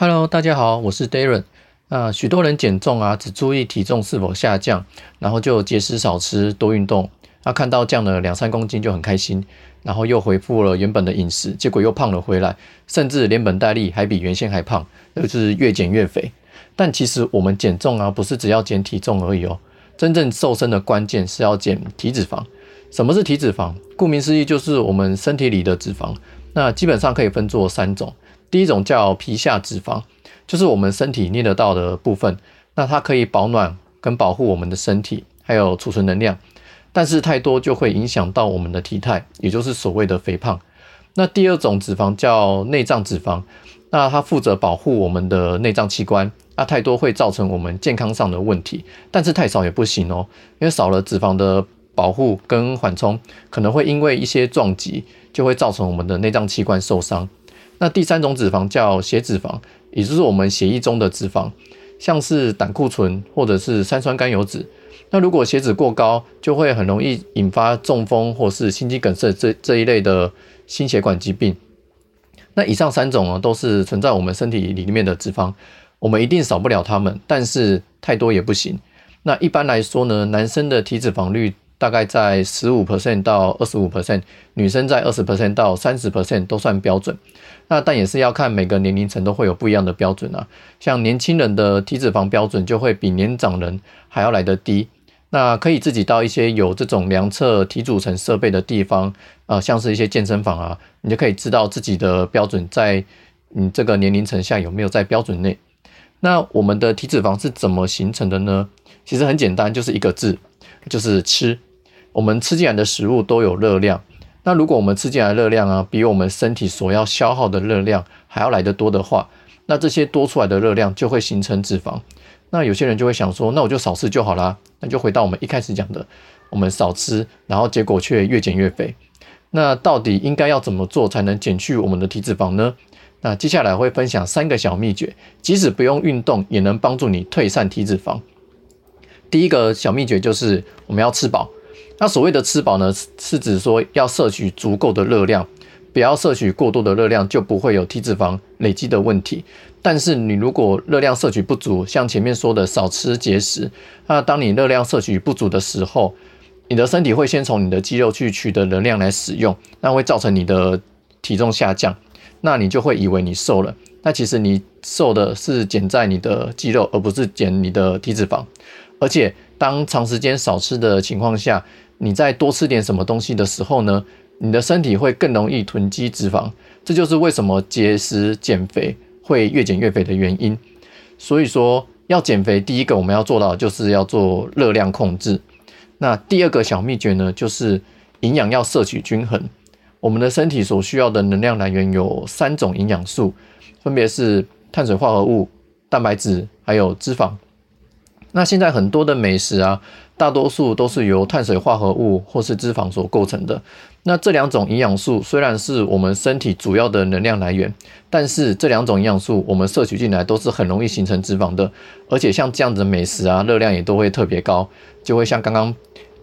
Hello，大家好，我是 Darren。那许多人减重啊，只注意体重是否下降，然后就节食少吃多运动，那看到降了两三公斤就很开心，然后又恢复了原本的饮食，结果又胖了回来，甚至连本带利还比原先还胖，那就是越减越肥。但其实我们减重啊，不是只要减体重而已哦，真正瘦身的关键是要减体脂肪。什么是体脂肪？顾名思义，就是我们身体里的脂肪。那基本上可以分作三种。第一种叫皮下脂肪，就是我们身体捏得到的部分，那它可以保暖跟保护我们的身体，还有储存能量。但是太多就会影响到我们的体态，也就是所谓的肥胖。那第二种脂肪叫内脏脂肪，那它负责保护我们的内脏器官，那太多会造成我们健康上的问题。但是太少也不行哦，因为少了脂肪的保护跟缓冲，可能会因为一些撞击，就会造成我们的内脏器官受伤。那第三种脂肪叫血脂肪，也就是我们血液中的脂肪，像是胆固醇或者是三酸甘油脂。那如果血脂过高，就会很容易引发中风或是心肌梗塞这这一类的心血管疾病。那以上三种呢，都是存在我们身体里面的脂肪，我们一定少不了它们，但是太多也不行。那一般来说呢，男生的体脂肪率。大概在十五 percent 到二十五 percent，女生在二十 percent 到三十 percent 都算标准。那但也是要看每个年龄层都会有不一样的标准啊。像年轻人的体脂肪标准就会比年长人还要来得低。那可以自己到一些有这种量测体组成设备的地方啊，像是一些健身房啊，你就可以知道自己的标准在你这个年龄层下有没有在标准内。那我们的体脂肪是怎么形成的呢？其实很简单，就是一个字，就是吃。我们吃进来的食物都有热量，那如果我们吃进来的热量啊，比我们身体所要消耗的热量还要来得多的话，那这些多出来的热量就会形成脂肪。那有些人就会想说，那我就少吃就好啦。那就回到我们一开始讲的，我们少吃，然后结果却越减越肥。那到底应该要怎么做才能减去我们的体脂肪呢？那接下来会分享三个小秘诀，即使不用运动也能帮助你退散体脂肪。第一个小秘诀就是我们要吃饱。那所谓的吃饱呢，是指说要摄取足够的热量，不要摄取过多的热量，就不会有体脂肪累积的问题。但是你如果热量摄取不足，像前面说的少吃节食，那当你热量摄取不足的时候，你的身体会先从你的肌肉去取得能量来使用，那会造成你的体重下降，那你就会以为你瘦了，那其实你瘦的是减在你的肌肉，而不是减你的体脂肪，而且当长时间少吃的情况下。你再多吃点什么东西的时候呢，你的身体会更容易囤积脂肪，这就是为什么节食减肥会越减越肥的原因。所以说要减肥，第一个我们要做到就是要做热量控制。那第二个小秘诀呢，就是营养要摄取均衡。我们的身体所需要的能量来源有三种营养素，分别是碳水化合物、蛋白质还有脂肪。那现在很多的美食啊。大多数都是由碳水化合物或是脂肪所构成的。那这两种营养素虽然是我们身体主要的能量来源，但是这两种营养素我们摄取进来都是很容易形成脂肪的。而且像这样子的美食啊，热量也都会特别高，就会像刚刚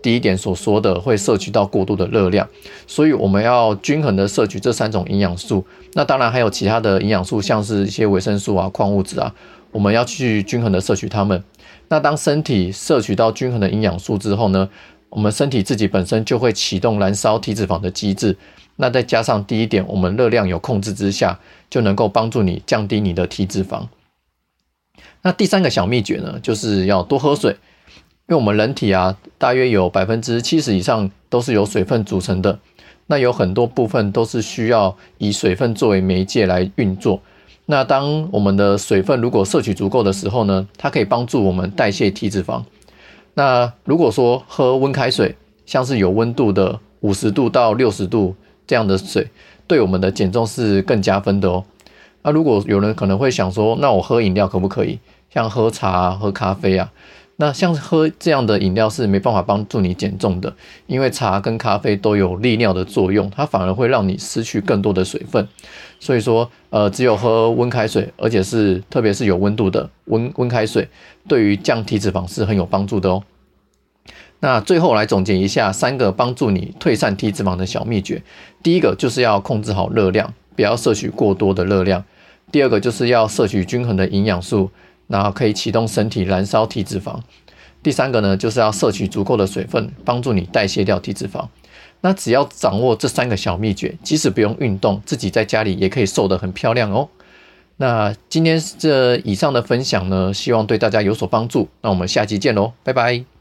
第一点所说的，会摄取到过多的热量。所以我们要均衡的摄取这三种营养素。那当然还有其他的营养素，像是一些维生素啊、矿物质啊，我们要去均衡的摄取它们。那当身体摄取到均衡的营养素之后呢，我们身体自己本身就会启动燃烧体脂肪的机制。那再加上第一点，我们热量有控制之下，就能够帮助你降低你的体脂肪。那第三个小秘诀呢，就是要多喝水，因为我们人体啊，大约有百分之七十以上都是由水分组成的。那有很多部分都是需要以水分作为媒介来运作。那当我们的水分如果摄取足够的时候呢，它可以帮助我们代谢体脂肪。那如果说喝温开水，像是有温度的五十度到六十度这样的水，对我们的减重是更加分的哦。那如果有人可能会想说，那我喝饮料可不可以？像喝茶、喝咖啡啊？那像喝这样的饮料是没办法帮助你减重的，因为茶跟咖啡都有利尿的作用，它反而会让你失去更多的水分。所以说，呃，只有喝温开水，而且是特别是有温度的温温开水，对于降体脂肪是很有帮助的哦。那最后来总结一下三个帮助你退散体脂肪的小秘诀：第一个就是要控制好热量，不要摄取过多的热量；第二个就是要摄取均衡的营养素，然后可以启动身体燃烧体脂肪。第三个呢，就是要摄取足够的水分，帮助你代谢掉体脂肪。那只要掌握这三个小秘诀，即使不用运动，自己在家里也可以瘦得很漂亮哦。那今天这以上的分享呢，希望对大家有所帮助。那我们下期见喽，拜拜。